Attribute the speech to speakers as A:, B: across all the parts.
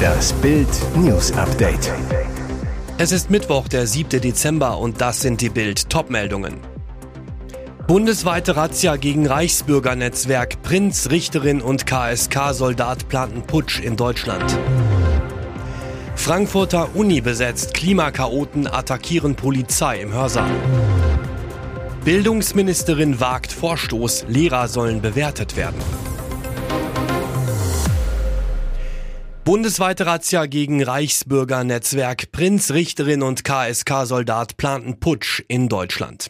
A: Das Bild News Update.
B: Es ist Mittwoch, der 7. Dezember und das sind die Bild Topmeldungen. Bundesweite Razzia gegen Reichsbürgernetzwerk. Prinz, Richterin und KSK-Soldat planten Putsch in Deutschland. Frankfurter Uni besetzt. Klimakaoten attackieren Polizei im Hörsaal. Bildungsministerin wagt Vorstoß. Lehrer sollen bewertet werden. Bundesweite Razzia gegen Reichsbürgernetzwerk. Prinz, Richterin und KSK-Soldat planten Putsch in Deutschland.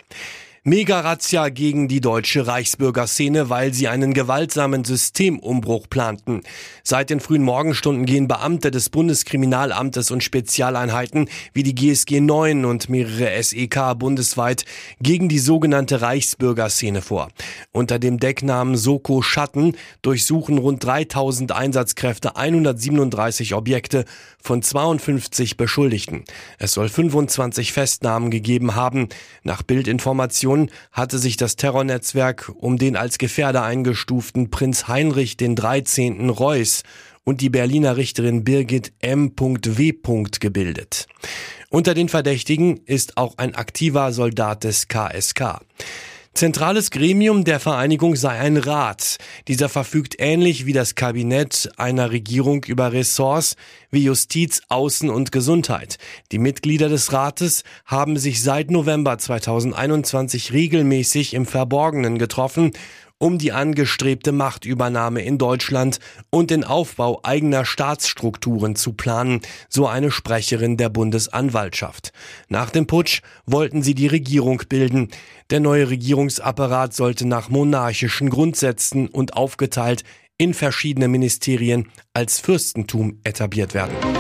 B: Mega-Razzia gegen die deutsche Reichsbürgerszene, weil sie einen gewaltsamen Systemumbruch planten. Seit den frühen Morgenstunden gehen Beamte des Bundeskriminalamtes und Spezialeinheiten wie die GSG 9 und mehrere SEK bundesweit gegen die sogenannte Reichsbürgerszene vor. Unter dem Decknamen Soko Schatten durchsuchen rund 3000 Einsatzkräfte 137 Objekte von 52 Beschuldigten. Es soll 25 Festnahmen gegeben haben. Nach Bildinformationen Informationen hatte sich das Terrornetzwerk um den als Gefährder eingestuften Prinz Heinrich den 13. Reuß und die Berliner Richterin Birgit M.W. gebildet. Unter den Verdächtigen ist auch ein aktiver Soldat des KSK. Zentrales Gremium der Vereinigung sei ein Rat. Dieser verfügt ähnlich wie das Kabinett einer Regierung über Ressorts wie Justiz, Außen und Gesundheit. Die Mitglieder des Rates haben sich seit November 2021 regelmäßig im Verborgenen getroffen um die angestrebte Machtübernahme in Deutschland und den Aufbau eigener Staatsstrukturen zu planen, so eine Sprecherin der Bundesanwaltschaft. Nach dem Putsch wollten sie die Regierung bilden. Der neue Regierungsapparat sollte nach monarchischen Grundsätzen und aufgeteilt in verschiedene Ministerien als Fürstentum etabliert werden.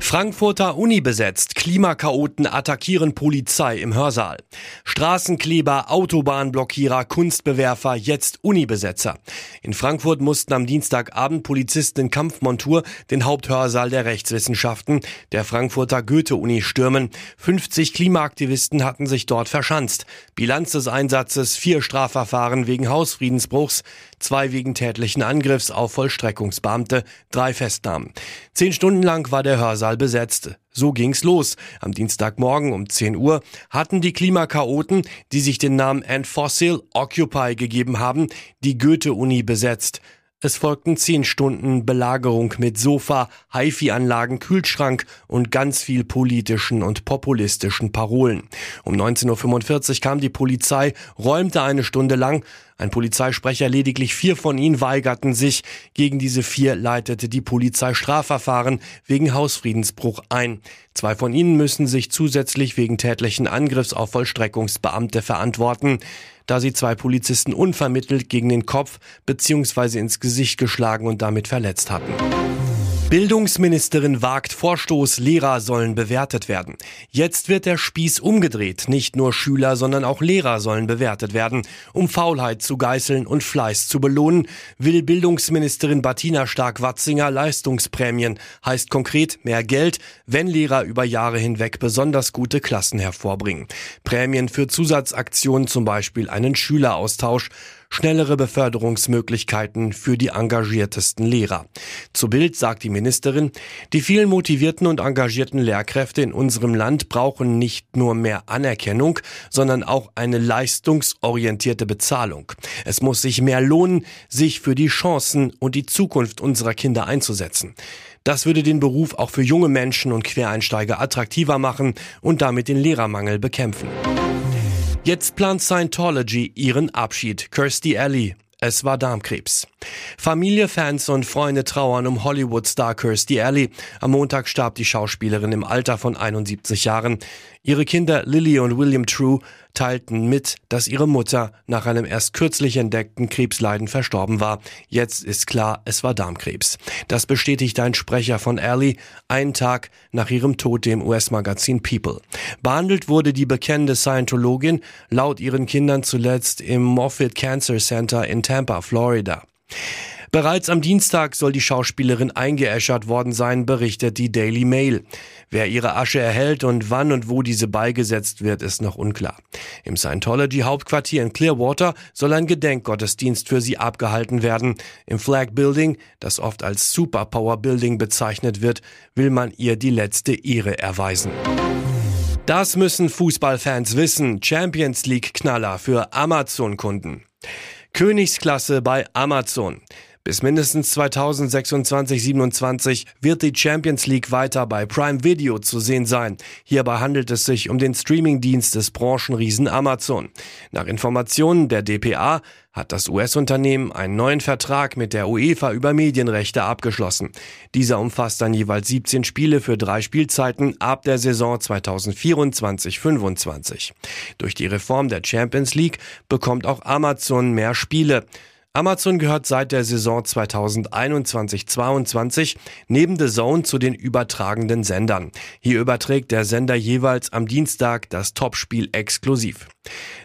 B: Frankfurter Uni besetzt. Klimakaoten attackieren Polizei im Hörsaal. Straßenkleber, Autobahnblockierer, Kunstbewerfer, jetzt Unibesetzer. In Frankfurt mussten am Dienstagabend Polizisten in Kampfmontur den Haupthörsaal der Rechtswissenschaften der Frankfurter Goethe-Uni stürmen. 50 Klimaaktivisten hatten sich dort verschanzt. Bilanz des Einsatzes vier Strafverfahren wegen Hausfriedensbruchs, zwei wegen tätlichen Angriffs auf Vollstreckungsbeamte, drei Festnahmen. Zehn Stunden lang war der Hörsaal Saal besetzt. So ging's los. Am Dienstagmorgen um 10 Uhr hatten die Klimakaoten, die sich den Namen End Fossil Occupy gegeben haben, die Goethe-Uni besetzt. Es folgten zehn Stunden Belagerung mit Sofa, HiFi-Anlagen, Kühlschrank und ganz viel politischen und populistischen Parolen. Um 19.45 Uhr kam die Polizei, räumte eine Stunde lang. Ein Polizeisprecher, lediglich vier von ihnen weigerten sich. Gegen diese vier leitete die Polizei Strafverfahren wegen Hausfriedensbruch ein. Zwei von ihnen müssen sich zusätzlich wegen tätlichen Angriffs auf Vollstreckungsbeamte verantworten da sie zwei Polizisten unvermittelt gegen den Kopf bzw. ins Gesicht geschlagen und damit verletzt hatten. Bildungsministerin wagt Vorstoß, Lehrer sollen bewertet werden. Jetzt wird der Spieß umgedreht. Nicht nur Schüler, sondern auch Lehrer sollen bewertet werden. Um Faulheit zu geißeln und Fleiß zu belohnen, will Bildungsministerin Bettina Stark-Watzinger Leistungsprämien. Heißt konkret mehr Geld, wenn Lehrer über Jahre hinweg besonders gute Klassen hervorbringen. Prämien für Zusatzaktionen, zum Beispiel einen Schüleraustausch schnellere Beförderungsmöglichkeiten für die engagiertesten Lehrer. Zu Bild sagt die Ministerin, die vielen motivierten und engagierten Lehrkräfte in unserem Land brauchen nicht nur mehr Anerkennung, sondern auch eine leistungsorientierte Bezahlung. Es muss sich mehr lohnen, sich für die Chancen und die Zukunft unserer Kinder einzusetzen. Das würde den Beruf auch für junge Menschen und Quereinsteiger attraktiver machen und damit den Lehrermangel bekämpfen. Jetzt plant Scientology ihren Abschied. Kirsty Alley. Es war Darmkrebs. Familie, Fans und Freunde trauern um Hollywood-Star Kirstie Alley. Am Montag starb die Schauspielerin im Alter von 71 Jahren. Ihre Kinder Lily und William True teilten mit, dass ihre Mutter nach einem erst kürzlich entdeckten Krebsleiden verstorben war. Jetzt ist klar, es war Darmkrebs. Das bestätigt ein Sprecher von Alley einen Tag nach ihrem Tod dem US-Magazin People. Behandelt wurde die bekennende Scientologin laut ihren Kindern zuletzt im Moffitt Cancer Center in Tampa, Florida. Bereits am Dienstag soll die Schauspielerin eingeäschert worden sein, berichtet die Daily Mail. Wer ihre Asche erhält und wann und wo diese beigesetzt wird, ist noch unklar. Im Scientology-Hauptquartier in Clearwater soll ein Gedenkgottesdienst für sie abgehalten werden. Im Flag Building, das oft als Superpower Building bezeichnet wird, will man ihr die letzte Ehre erweisen. Das müssen Fußballfans wissen. Champions League Knaller für Amazon-Kunden. Königsklasse bei Amazon. Bis mindestens 2026-27 wird die Champions League weiter bei Prime Video zu sehen sein. Hierbei handelt es sich um den Streamingdienst des Branchenriesen Amazon. Nach Informationen der DPA hat das US-Unternehmen einen neuen Vertrag mit der UEFA über Medienrechte abgeschlossen. Dieser umfasst dann jeweils 17 Spiele für drei Spielzeiten ab der Saison 2024-25. Durch die Reform der Champions League bekommt auch Amazon mehr Spiele. Amazon gehört seit der Saison 2021-22 neben The Zone zu den übertragenden Sendern. Hier überträgt der Sender jeweils am Dienstag das Topspiel exklusiv.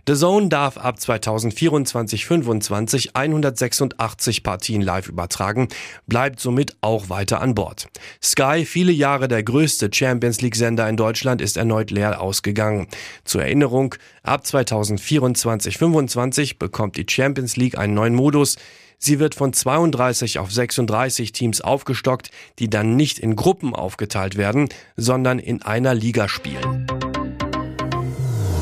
B: The Zone darf ab 2024-25 186 Partien live übertragen, bleibt somit auch weiter an Bord. Sky, viele Jahre der größte Champions League Sender in Deutschland, ist erneut leer ausgegangen. Zur Erinnerung, ab 2024-25 bekommt die Champions League einen neuen Modus. Sie wird von 32 auf 36 Teams aufgestockt, die dann nicht in Gruppen aufgeteilt werden, sondern in einer Liga spielen.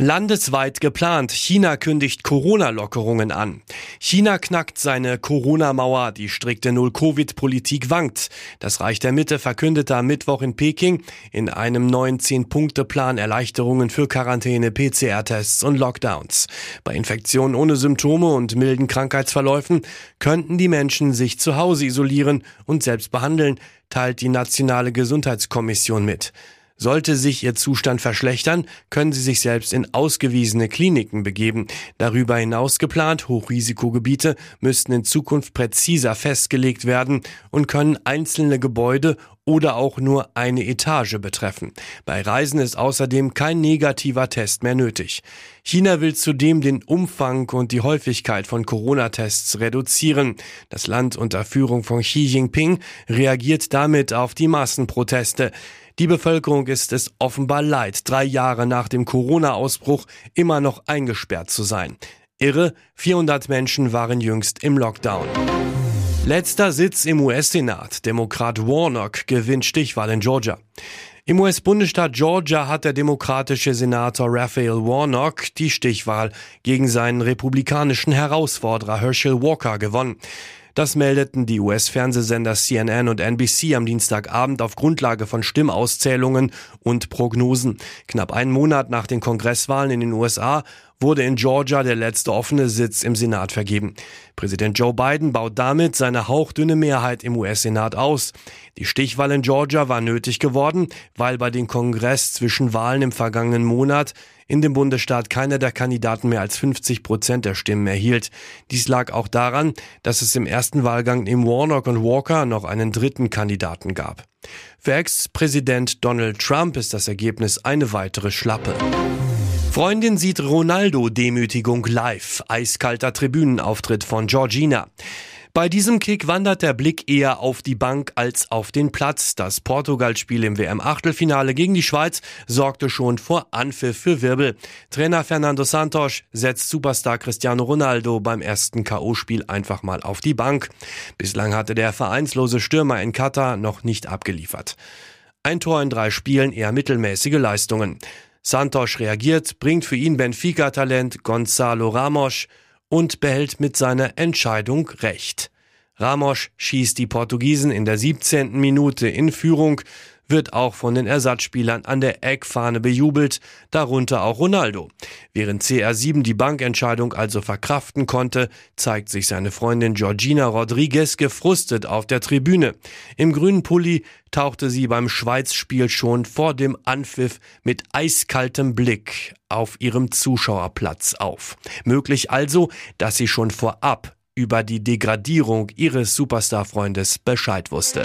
B: Landesweit geplant. China kündigt Corona-Lockerungen an. China knackt seine Corona-Mauer. Die strikte Null-Covid-Politik wankt. Das Reich der Mitte verkündete am Mittwoch in Peking in einem neuen Zehn-Punkte-Plan Erleichterungen für Quarantäne, PCR-Tests und Lockdowns. Bei Infektionen ohne Symptome und milden Krankheitsverläufen könnten die Menschen sich zu Hause isolieren und selbst behandeln, teilt die Nationale Gesundheitskommission mit. Sollte sich Ihr Zustand verschlechtern, können Sie sich selbst in ausgewiesene Kliniken begeben. Darüber hinaus geplant, Hochrisikogebiete müssten in Zukunft präziser festgelegt werden und können einzelne Gebäude oder auch nur eine Etage betreffen. Bei Reisen ist außerdem kein negativer Test mehr nötig. China will zudem den Umfang und die Häufigkeit von Corona-Tests reduzieren. Das Land unter Führung von Xi Jinping reagiert damit auf die Massenproteste. Die Bevölkerung ist es offenbar leid, drei Jahre nach dem Corona-Ausbruch immer noch eingesperrt zu sein. Irre, 400 Menschen waren jüngst im Lockdown. Letzter Sitz im US-Senat. Demokrat Warnock gewinnt Stichwahl in Georgia. Im US-Bundesstaat Georgia hat der demokratische Senator Raphael Warnock die Stichwahl gegen seinen republikanischen Herausforderer Herschel Walker gewonnen. Das meldeten die US-Fernsehsender CNN und NBC am Dienstagabend auf Grundlage von Stimmauszählungen und Prognosen. Knapp einen Monat nach den Kongresswahlen in den USA wurde in Georgia der letzte offene Sitz im Senat vergeben. Präsident Joe Biden baut damit seine hauchdünne Mehrheit im US-Senat aus. Die Stichwahl in Georgia war nötig geworden, weil bei den Kongress zwischen Wahlen im vergangenen Monat in dem Bundesstaat keiner der Kandidaten mehr als 50 Prozent der Stimmen erhielt. Dies lag auch daran, dass es im ersten Wahlgang neben Warnock und Walker noch einen dritten Kandidaten gab. Für Ex-Präsident Donald Trump ist das Ergebnis eine weitere Schlappe. Freundin sieht Ronaldo-Demütigung live. Eiskalter Tribünenauftritt von Georgina. Bei diesem Kick wandert der Blick eher auf die Bank als auf den Platz. Das Portugal-Spiel im WM-Achtelfinale gegen die Schweiz sorgte schon vor Anpfiff für Wirbel. Trainer Fernando Santos setzt Superstar Cristiano Ronaldo beim ersten K.O.-Spiel einfach mal auf die Bank. Bislang hatte der vereinslose Stürmer in Katar noch nicht abgeliefert. Ein Tor in drei Spielen, eher mittelmäßige Leistungen. Santos reagiert, bringt für ihn Benfica-Talent Gonzalo Ramos und behält mit seiner Entscheidung Recht. Ramos schießt die Portugiesen in der 17. Minute in Führung, wird auch von den Ersatzspielern an der Eckfahne bejubelt, darunter auch Ronaldo. Während CR7 die Bankentscheidung also verkraften konnte, zeigt sich seine Freundin Georgina Rodriguez gefrustet auf der Tribüne. Im grünen Pulli tauchte sie beim Schweizspiel schon vor dem Anpfiff mit eiskaltem Blick auf ihrem Zuschauerplatz auf. Möglich also, dass sie schon vorab über die Degradierung ihres Superstar-Freundes Bescheid wusste.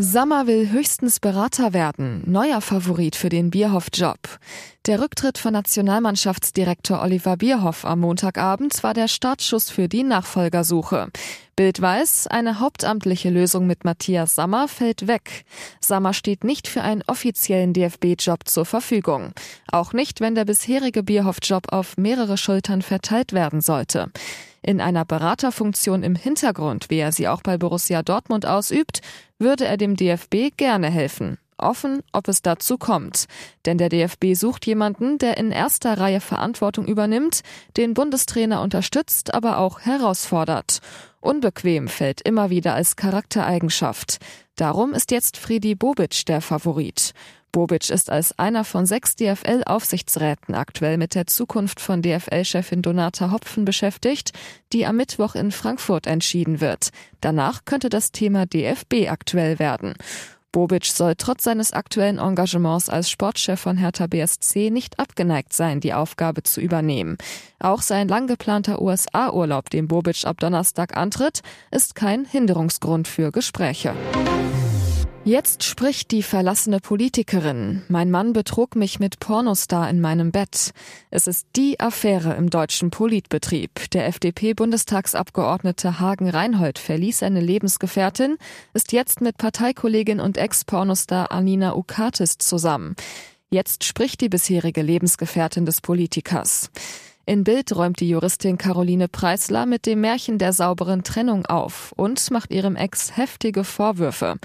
C: Sammer will höchstens Berater werden, neuer Favorit für den Bierhoff-Job. Der Rücktritt von Nationalmannschaftsdirektor Oliver Bierhoff am Montagabend war der Startschuss für die Nachfolgersuche. Bild weiß, eine hauptamtliche Lösung mit Matthias Sammer fällt weg. Sammer steht nicht für einen offiziellen DFB-Job zur Verfügung. Auch nicht, wenn der bisherige Bierhoff-Job auf mehrere Schultern verteilt werden sollte. In einer Beraterfunktion im Hintergrund, wie er sie auch bei Borussia Dortmund ausübt, würde er dem DFB gerne helfen. Offen, ob es dazu kommt. Denn der DFB sucht jemanden, der in erster Reihe Verantwortung übernimmt, den Bundestrainer unterstützt, aber auch herausfordert. Unbequem fällt immer wieder als Charaktereigenschaft. Darum ist jetzt Friedi Bobic der Favorit. Bobic ist als einer von sechs DFL-Aufsichtsräten aktuell mit der Zukunft von DFL-Chefin Donata Hopfen beschäftigt, die am Mittwoch in Frankfurt entschieden wird. Danach könnte das Thema DFB aktuell werden. Bobic soll trotz seines aktuellen Engagements als Sportchef von Hertha BSC nicht abgeneigt sein, die Aufgabe zu übernehmen. Auch sein lang geplanter USA-Urlaub, den Bobic ab Donnerstag antritt, ist kein Hinderungsgrund für Gespräche. Jetzt spricht die verlassene Politikerin. Mein Mann betrug mich mit Pornostar in meinem Bett. Es ist die Affäre im deutschen Politbetrieb. Der FDP-Bundestagsabgeordnete Hagen Reinhold verließ seine Lebensgefährtin, ist jetzt mit Parteikollegin und Ex-Pornostar Anina Ukatis zusammen. Jetzt spricht die bisherige Lebensgefährtin des Politikers. In Bild räumt die Juristin Caroline Preisler mit dem Märchen der sauberen Trennung auf und macht ihrem Ex heftige Vorwürfe.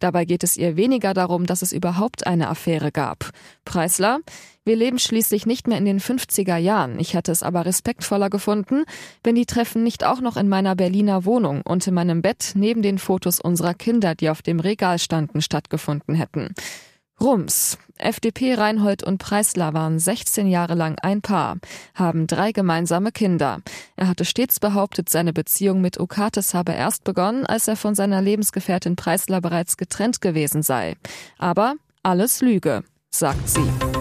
C: Dabei geht es ihr weniger darum, dass es überhaupt eine Affäre gab. Preisler, wir leben schließlich nicht mehr in den 50er Jahren. Ich hätte es aber respektvoller gefunden, wenn die Treffen nicht auch noch in meiner Berliner Wohnung und in meinem Bett neben den Fotos unserer Kinder, die auf dem Regal standen, stattgefunden hätten. Rums. FDP Reinhold und Preisler waren 16 Jahre lang ein Paar, haben drei gemeinsame Kinder. Er hatte stets behauptet, seine Beziehung mit Okates habe erst begonnen, als er von seiner Lebensgefährtin Preisler bereits getrennt gewesen sei. Aber alles Lüge, sagt sie.